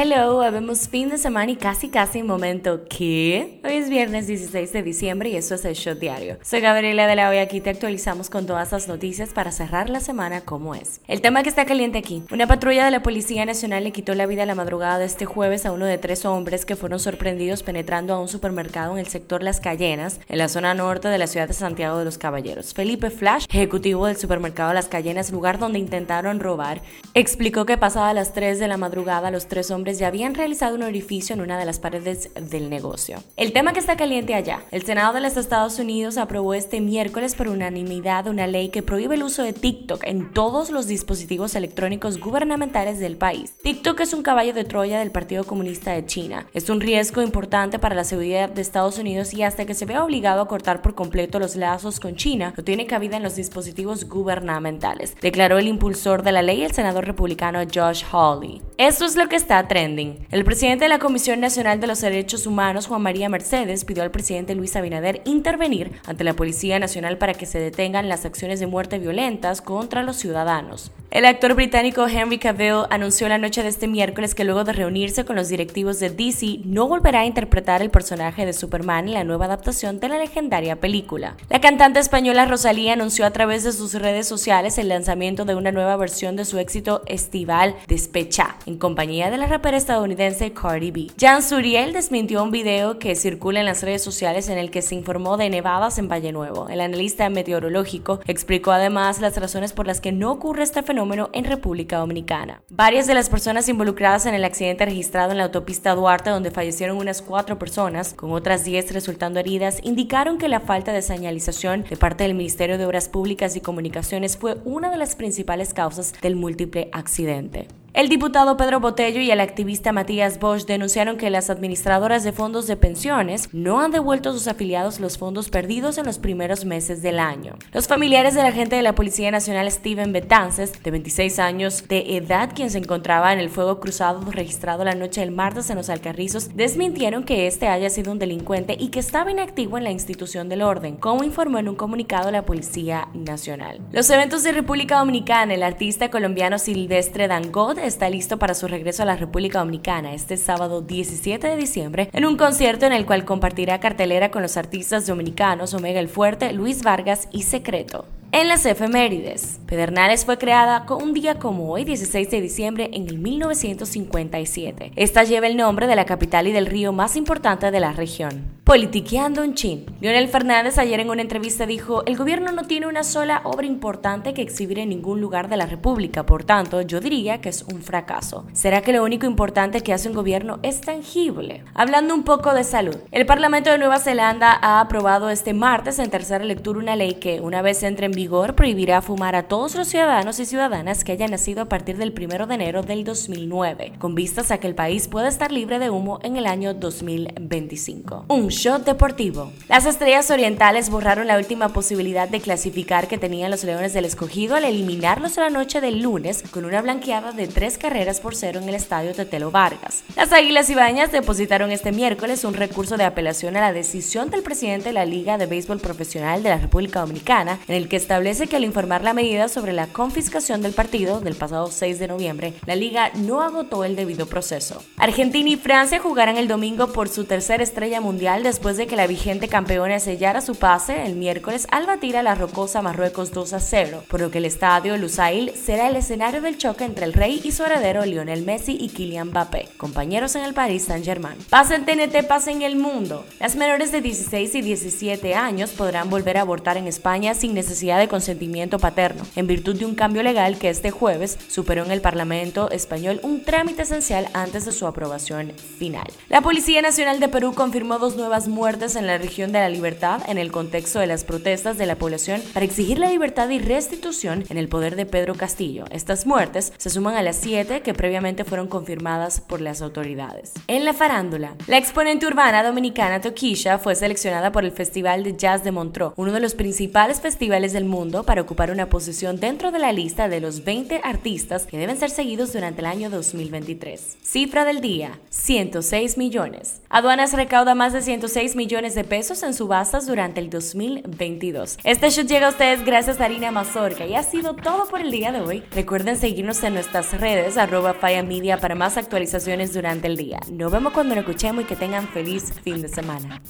Hello, habemos fin de semana y casi casi momento que hoy es viernes 16 de diciembre y eso es el Shot Diario. Soy Gabriela de la Hoy, aquí te actualizamos con todas las noticias para cerrar la semana como es. El tema que está caliente aquí, una patrulla de la Policía Nacional le quitó la vida la madrugada de este jueves a uno de tres hombres que fueron sorprendidos penetrando a un supermercado en el sector Las Cayenas, en la zona norte de la ciudad de Santiago de los Caballeros. Felipe Flash, ejecutivo del supermercado Las Cayenas, lugar donde intentaron robar, explicó que pasada las 3 de la madrugada los tres hombres ya habían realizado un orificio en una de las paredes del negocio. El tema que está caliente allá, el Senado de los Estados Unidos aprobó este miércoles por unanimidad una ley que prohíbe el uso de TikTok en todos los dispositivos electrónicos gubernamentales del país. TikTok es un caballo de Troya del Partido Comunista de China. Es un riesgo importante para la seguridad de Estados Unidos y hasta que se vea obligado a cortar por completo los lazos con China, no tiene cabida en los dispositivos gubernamentales, declaró el impulsor de la ley, el senador republicano Josh Hawley. Esto es lo que está el presidente de la Comisión Nacional de los Derechos Humanos, Juan María Mercedes, pidió al presidente Luis Abinader intervenir ante la Policía Nacional para que se detengan las acciones de muerte violentas contra los ciudadanos. El actor británico Henry Cavill anunció la noche de este miércoles que luego de reunirse con los directivos de DC no volverá a interpretar el personaje de Superman en la nueva adaptación de la legendaria película. La cantante española Rosalía anunció a través de sus redes sociales el lanzamiento de una nueva versión de su éxito estival Despecha, en compañía de la estadounidense Cardi B. Jan Suriel desmintió un video que circula en las redes sociales en el que se informó de nevadas en Valle Nuevo. El analista meteorológico explicó además las razones por las que no ocurre este fenómeno en República Dominicana. Varias de las personas involucradas en el accidente registrado en la autopista Duarte, donde fallecieron unas cuatro personas, con otras diez resultando heridas, indicaron que la falta de señalización de parte del Ministerio de Obras Públicas y Comunicaciones fue una de las principales causas del múltiple accidente. El diputado Pedro Botello y el activista Matías Bosch denunciaron que las administradoras de fondos de pensiones no han devuelto a sus afiliados los fondos perdidos en los primeros meses del año. Los familiares del agente de la Policía Nacional Steven Betances, de 26 años de edad, quien se encontraba en el fuego cruzado registrado la noche del martes en los Alcarrizos, desmintieron que este haya sido un delincuente y que estaba inactivo en la institución del orden, como informó en un comunicado la Policía Nacional. Los eventos de República Dominicana, el artista colombiano Silvestre Dangot está listo para su regreso a la República Dominicana este sábado 17 de diciembre en un concierto en el cual compartirá cartelera con los artistas dominicanos Omega el Fuerte, Luis Vargas y Secreto. En las efemérides, Pedernales fue creada con un día como hoy, 16 de diciembre, en el 1957. Esta lleva el nombre de la capital y del río más importante de la región. Politiqueando un chin. Leonel Fernández ayer en una entrevista dijo, el gobierno no tiene una sola obra importante que exhibir en ningún lugar de la República, por tanto, yo diría que es un fracaso. ¿Será que lo único importante que hace un gobierno es tangible? Hablando un poco de salud, el Parlamento de Nueva Zelanda ha aprobado este martes en tercera lectura una ley que, una vez entre en vigor, prohibirá fumar a todos los ciudadanos y ciudadanas que hayan nacido a partir del 1 de enero del 2009, con vistas a que el país pueda estar libre de humo en el año 2025. Un shot deportivo. Las estrellas orientales borraron la última posibilidad de clasificar que tenían los Leones del Escogido al eliminarlos la noche del lunes con una blanqueada de tres carreras por cero en el estadio Tetelo Vargas. Las Águilas Ibañas depositaron este miércoles un recurso de apelación a la decisión del presidente de la Liga de Béisbol Profesional de la República Dominicana, en el que establece que al informar la medida sobre la confiscación del partido del pasado 6 de noviembre, la liga no agotó el debido proceso. Argentina y Francia jugarán el domingo por su tercera estrella mundial después de que la vigente campeona sellara su pase el miércoles al batir a la rocosa Marruecos 2 a 0, por lo que el estadio Lusail será el escenario del choque entre el rey y su heredero Lionel Messi y Kylian Mbappé, compañeros en el Paris Saint-Germain. Pasa en TNT, pasa en el mundo. Las menores de 16 y 17 años podrán volver a abortar en España sin necesidad de consentimiento paterno, en virtud de un cambio legal que este jueves superó en el Parlamento español un trámite esencial antes de su aprobación final. La Policía Nacional de Perú confirmó dos nuevas nuevas muertes en la región de la Libertad en el contexto de las protestas de la población para exigir la libertad y restitución en el poder de Pedro Castillo. Estas muertes se suman a las siete que previamente fueron confirmadas por las autoridades. En la farándula, la exponente urbana dominicana Tokisha fue seleccionada por el Festival de Jazz de Montreux, uno de los principales festivales del mundo, para ocupar una posición dentro de la lista de los 20 artistas que deben ser seguidos durante el año 2023. Cifra del día, 106 millones. Aduanas recauda más de 106 millones de pesos en subastas durante el 2022. Este show llega a ustedes gracias a Harina Mazorca y ha sido todo por el día de hoy. Recuerden seguirnos en nuestras redes, arroba Media para más actualizaciones durante el día. Nos vemos cuando nos escuchemos y que tengan feliz fin de semana.